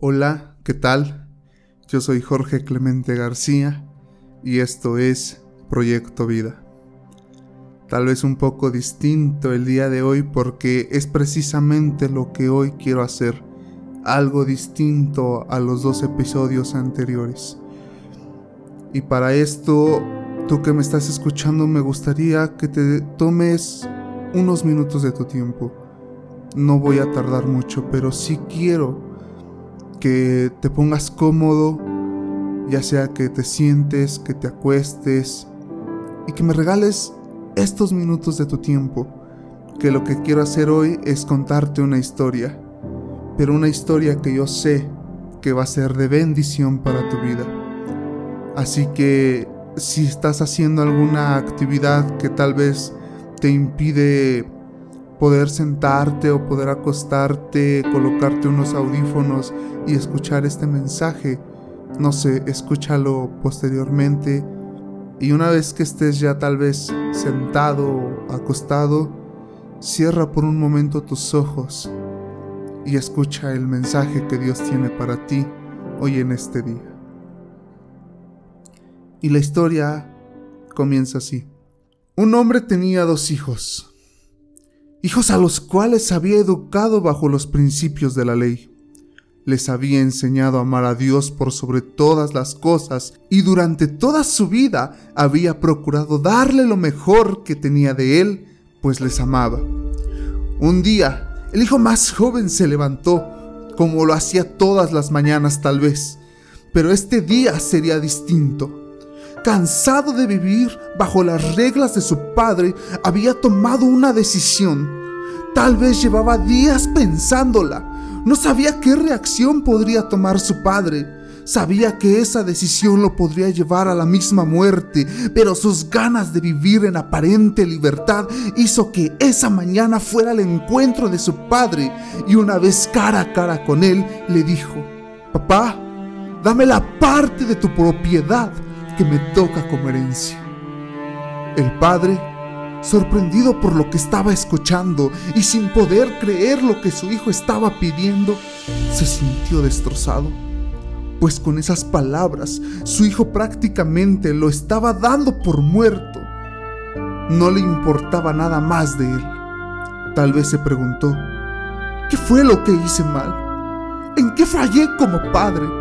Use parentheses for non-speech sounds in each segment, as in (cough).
Hola, ¿qué tal? Yo soy Jorge Clemente García y esto es Proyecto Vida. Tal vez un poco distinto el día de hoy porque es precisamente lo que hoy quiero hacer, algo distinto a los dos episodios anteriores. Y para esto, tú que me estás escuchando, me gustaría que te tomes unos minutos de tu tiempo. No voy a tardar mucho, pero sí quiero que te pongas cómodo, ya sea que te sientes, que te acuestes y que me regales estos minutos de tu tiempo, que lo que quiero hacer hoy es contarte una historia, pero una historia que yo sé que va a ser de bendición para tu vida. Así que si estás haciendo alguna actividad que tal vez te impide poder sentarte o poder acostarte, colocarte unos audífonos y escuchar este mensaje. No sé, escúchalo posteriormente. Y una vez que estés ya tal vez sentado o acostado, cierra por un momento tus ojos y escucha el mensaje que Dios tiene para ti hoy en este día. Y la historia comienza así. Un hombre tenía dos hijos hijos a los cuales había educado bajo los principios de la ley. Les había enseñado a amar a Dios por sobre todas las cosas y durante toda su vida había procurado darle lo mejor que tenía de él, pues les amaba. Un día, el hijo más joven se levantó, como lo hacía todas las mañanas tal vez, pero este día sería distinto cansado de vivir bajo las reglas de su padre, había tomado una decisión. Tal vez llevaba días pensándola. No sabía qué reacción podría tomar su padre. Sabía que esa decisión lo podría llevar a la misma muerte, pero sus ganas de vivir en aparente libertad hizo que esa mañana fuera al encuentro de su padre y una vez cara a cara con él le dijo, Papá, dame la parte de tu propiedad que me toca como herencia. El padre, sorprendido por lo que estaba escuchando y sin poder creer lo que su hijo estaba pidiendo, se sintió destrozado, pues con esas palabras su hijo prácticamente lo estaba dando por muerto. No le importaba nada más de él. Tal vez se preguntó, ¿qué fue lo que hice mal? ¿En qué fallé como padre?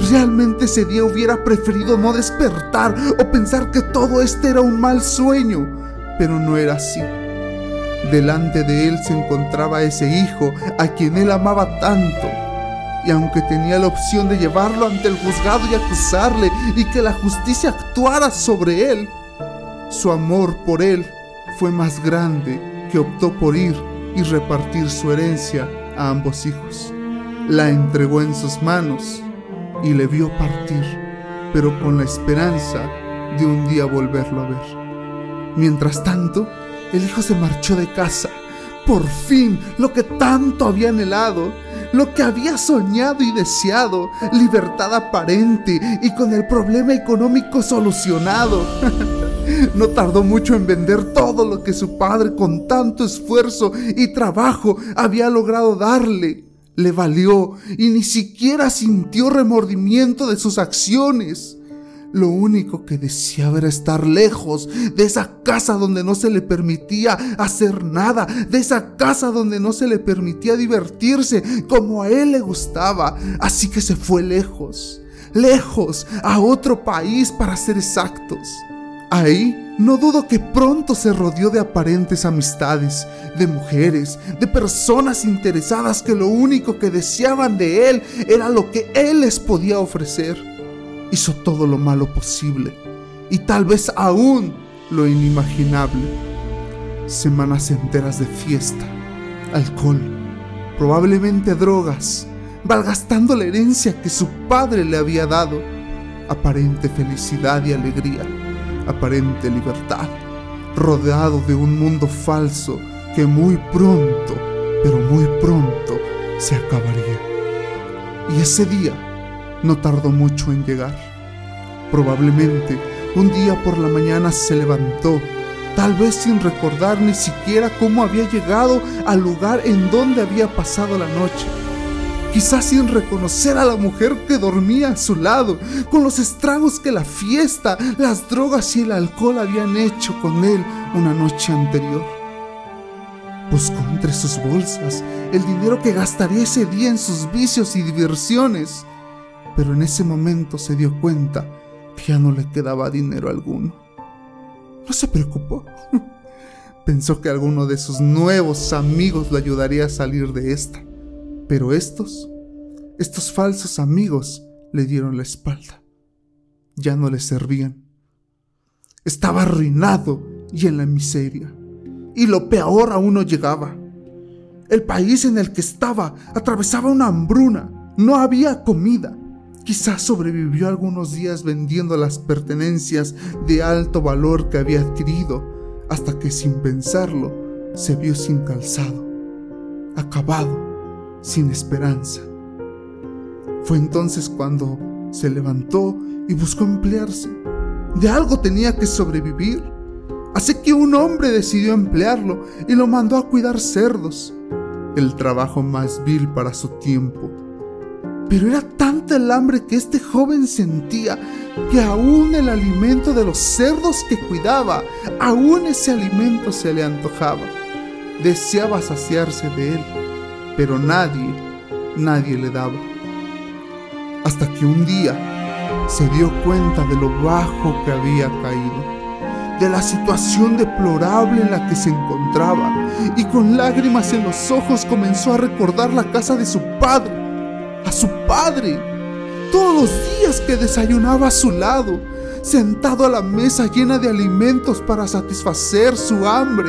Realmente ese día hubiera preferido no despertar o pensar que todo este era un mal sueño, pero no era así. Delante de él se encontraba ese hijo a quien él amaba tanto. Y aunque tenía la opción de llevarlo ante el juzgado y acusarle y que la justicia actuara sobre él, su amor por él fue más grande que optó por ir y repartir su herencia a ambos hijos. La entregó en sus manos y le vio partir, pero con la esperanza de un día volverlo a ver. Mientras tanto, el hijo se marchó de casa. Por fin, lo que tanto había anhelado, lo que había soñado y deseado, libertad aparente y con el problema económico solucionado. (laughs) No tardó mucho en vender todo lo que su padre con tanto esfuerzo y trabajo había logrado darle le valió y ni siquiera sintió remordimiento de sus acciones. Lo único que deseaba era estar lejos de esa casa donde no se le permitía hacer nada, de esa casa donde no se le permitía divertirse como a él le gustaba. Así que se fue lejos, lejos, a otro país para ser exactos. Ahí no dudo que pronto se rodeó de aparentes amistades, de mujeres, de personas interesadas que lo único que deseaban de él era lo que él les podía ofrecer. Hizo todo lo malo posible y tal vez aún lo inimaginable. Semanas enteras de fiesta, alcohol, probablemente drogas, malgastando la herencia que su padre le había dado, aparente felicidad y alegría aparente libertad, rodeado de un mundo falso que muy pronto, pero muy pronto, se acabaría. Y ese día no tardó mucho en llegar. Probablemente un día por la mañana se levantó, tal vez sin recordar ni siquiera cómo había llegado al lugar en donde había pasado la noche. Quizás sin reconocer a la mujer que dormía a su lado, con los estragos que la fiesta, las drogas y el alcohol habían hecho con él una noche anterior. Buscó entre sus bolsas el dinero que gastaría ese día en sus vicios y diversiones, pero en ese momento se dio cuenta que ya no le quedaba dinero alguno. No se preocupó. (laughs) Pensó que alguno de sus nuevos amigos le ayudaría a salir de esta, pero estos, estos falsos amigos le dieron la espalda. Ya no le servían. Estaba arruinado y en la miseria. Y lo peor aún no llegaba. El país en el que estaba atravesaba una hambruna. No había comida. Quizás sobrevivió algunos días vendiendo las pertenencias de alto valor que había adquirido, hasta que sin pensarlo se vio sin calzado, acabado, sin esperanza. Fue entonces cuando se levantó y buscó emplearse. De algo tenía que sobrevivir. Así que un hombre decidió emplearlo y lo mandó a cuidar cerdos, el trabajo más vil para su tiempo. Pero era tanta el hambre que este joven sentía que aún el alimento de los cerdos que cuidaba, aún ese alimento se le antojaba. Deseaba saciarse de él, pero nadie, nadie le daba. Hasta que un día se dio cuenta de lo bajo que había caído de la situación deplorable en la que se encontraba y con lágrimas en los ojos comenzó a recordar la casa de su padre, a su padre, todos los días que desayunaba a su lado, sentado a la mesa llena de alimentos para satisfacer su hambre.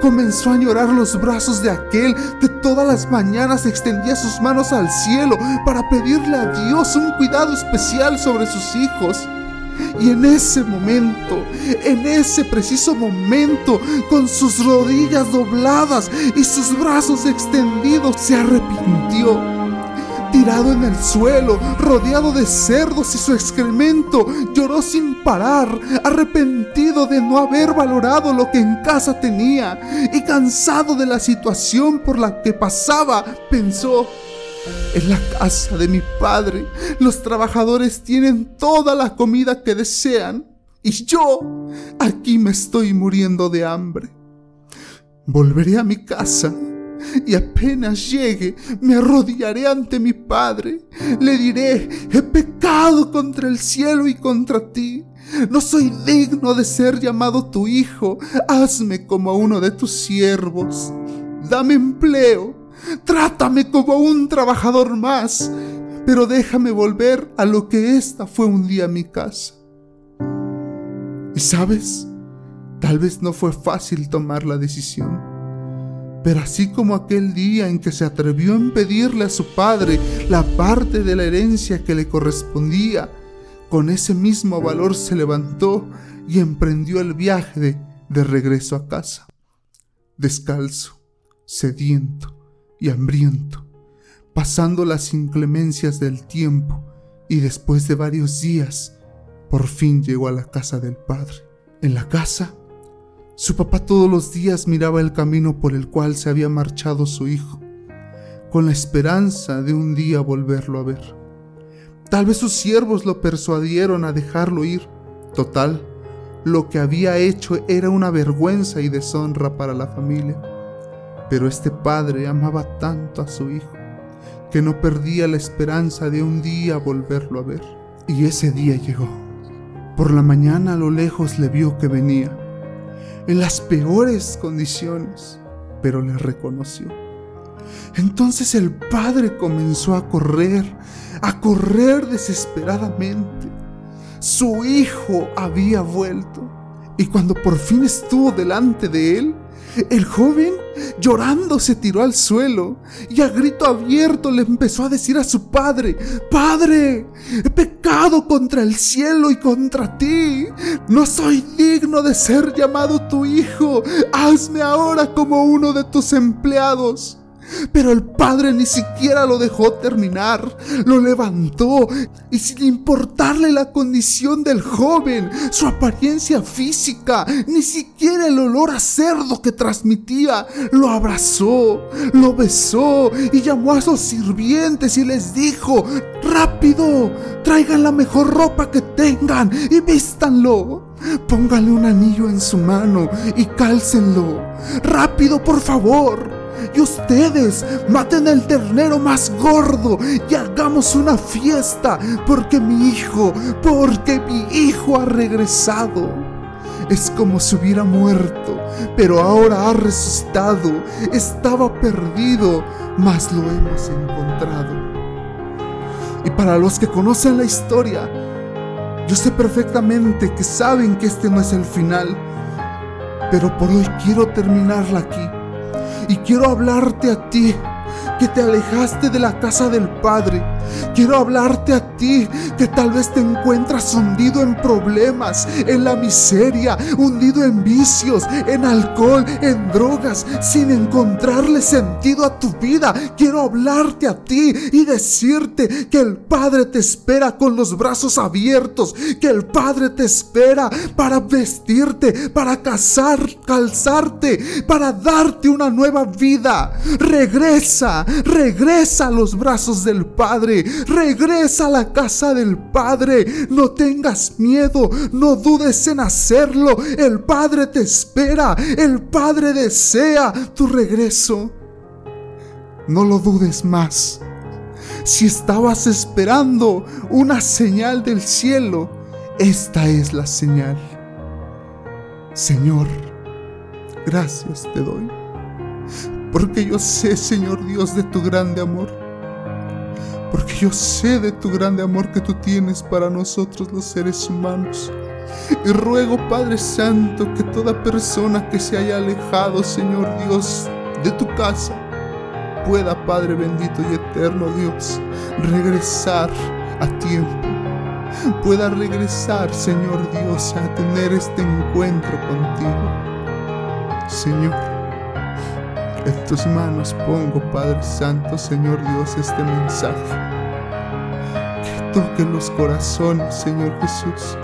Comenzó a llorar los brazos de aquel que todas las mañanas extendía sus manos al cielo para pedirle a Dios un cuidado especial sobre sus hijos. Y en ese momento, en ese preciso momento, con sus rodillas dobladas y sus brazos extendidos, se arrepintió. Tirado en el suelo, rodeado de cerdos y su excremento, lloró sin parar, arrepentido de no haber valorado lo que en casa tenía y cansado de la situación por la que pasaba, pensó, en la casa de mi padre, los trabajadores tienen toda la comida que desean y yo aquí me estoy muriendo de hambre. Volveré a mi casa y apenas llegue me arrodillaré ante mi padre. Le diré, he pecado contra el cielo y contra ti. No soy digno de ser llamado tu hijo. Hazme como uno de tus siervos. Dame empleo Trátame como un trabajador más, pero déjame volver a lo que esta fue un día mi casa. Y sabes, tal vez no fue fácil tomar la decisión, pero así como aquel día en que se atrevió a pedirle a su padre la parte de la herencia que le correspondía, con ese mismo valor se levantó y emprendió el viaje de, de regreso a casa, descalzo, sediento, y hambriento, pasando las inclemencias del tiempo y después de varios días, por fin llegó a la casa del padre. En la casa, su papá todos los días miraba el camino por el cual se había marchado su hijo, con la esperanza de un día volverlo a ver. Tal vez sus siervos lo persuadieron a dejarlo ir. Total, lo que había hecho era una vergüenza y deshonra para la familia. Pero este padre amaba tanto a su hijo que no perdía la esperanza de un día volverlo a ver. Y ese día llegó. Por la mañana a lo lejos le vio que venía, en las peores condiciones, pero le reconoció. Entonces el padre comenzó a correr, a correr desesperadamente. Su hijo había vuelto. Y cuando por fin estuvo delante de él, el joven, llorando, se tiró al suelo y a grito abierto le empezó a decir a su padre, Padre, he pecado contra el cielo y contra ti. No soy digno de ser llamado tu hijo. Hazme ahora como uno de tus empleados. Pero el padre ni siquiera lo dejó terminar, lo levantó y sin importarle la condición del joven, su apariencia física, ni siquiera el olor a cerdo que transmitía, lo abrazó, lo besó y llamó a sus sirvientes y les dijo, rápido, traigan la mejor ropa que tengan y vístanlo. Pónganle un anillo en su mano y cálcenlo. Rápido, por favor. Y ustedes maten el ternero más gordo y hagamos una fiesta porque mi hijo, porque mi hijo ha regresado. Es como si hubiera muerto, pero ahora ha resucitado. Estaba perdido, mas lo hemos encontrado. Y para los que conocen la historia, yo sé perfectamente que saben que este no es el final, pero por hoy quiero terminarla aquí. Y quiero hablarte a ti que te alejaste de la casa del Padre. Quiero hablarte a ti que tal vez te encuentras hundido en problemas, en la miseria, hundido en vicios, en alcohol, en drogas, sin encontrarle sentido a tu vida. Quiero hablarte a ti y decirte que el Padre te espera con los brazos abiertos, que el Padre te espera para vestirte, para casar, calzarte, para darte una nueva vida. Regresa, regresa a los brazos del Padre, regresa a la casa del Padre. No tengas miedo, no dudes en hacerlo. El Padre te espera, el Padre desea tu regreso. No lo dudes más. Si estabas esperando una señal del cielo, esta es la señal. Señor, gracias te doy porque yo sé, Señor Dios, de tu grande amor. Porque yo sé de tu grande amor que tú tienes para nosotros los seres humanos. Y ruego, Padre Santo, que toda persona que se haya alejado, Señor Dios, de tu casa, pueda, Padre bendito y eterno Dios, regresar a tiempo. Pueda regresar, Señor Dios, a tener este encuentro contigo. Señor. En tus manos pongo, Padre Santo, Señor Dios, este mensaje. Que toque los corazones, Señor Jesús.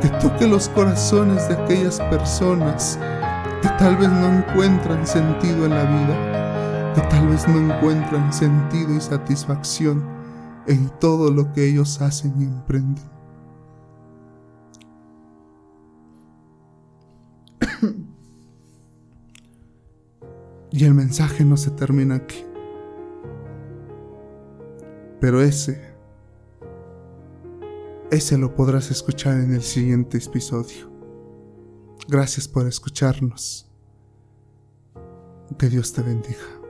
Que toque los corazones de aquellas personas que tal vez no encuentran sentido en la vida. Que tal vez no encuentran sentido y satisfacción en todo lo que ellos hacen y emprenden. Y el mensaje no se termina aquí. Pero ese, ese lo podrás escuchar en el siguiente episodio. Gracias por escucharnos. Que Dios te bendiga.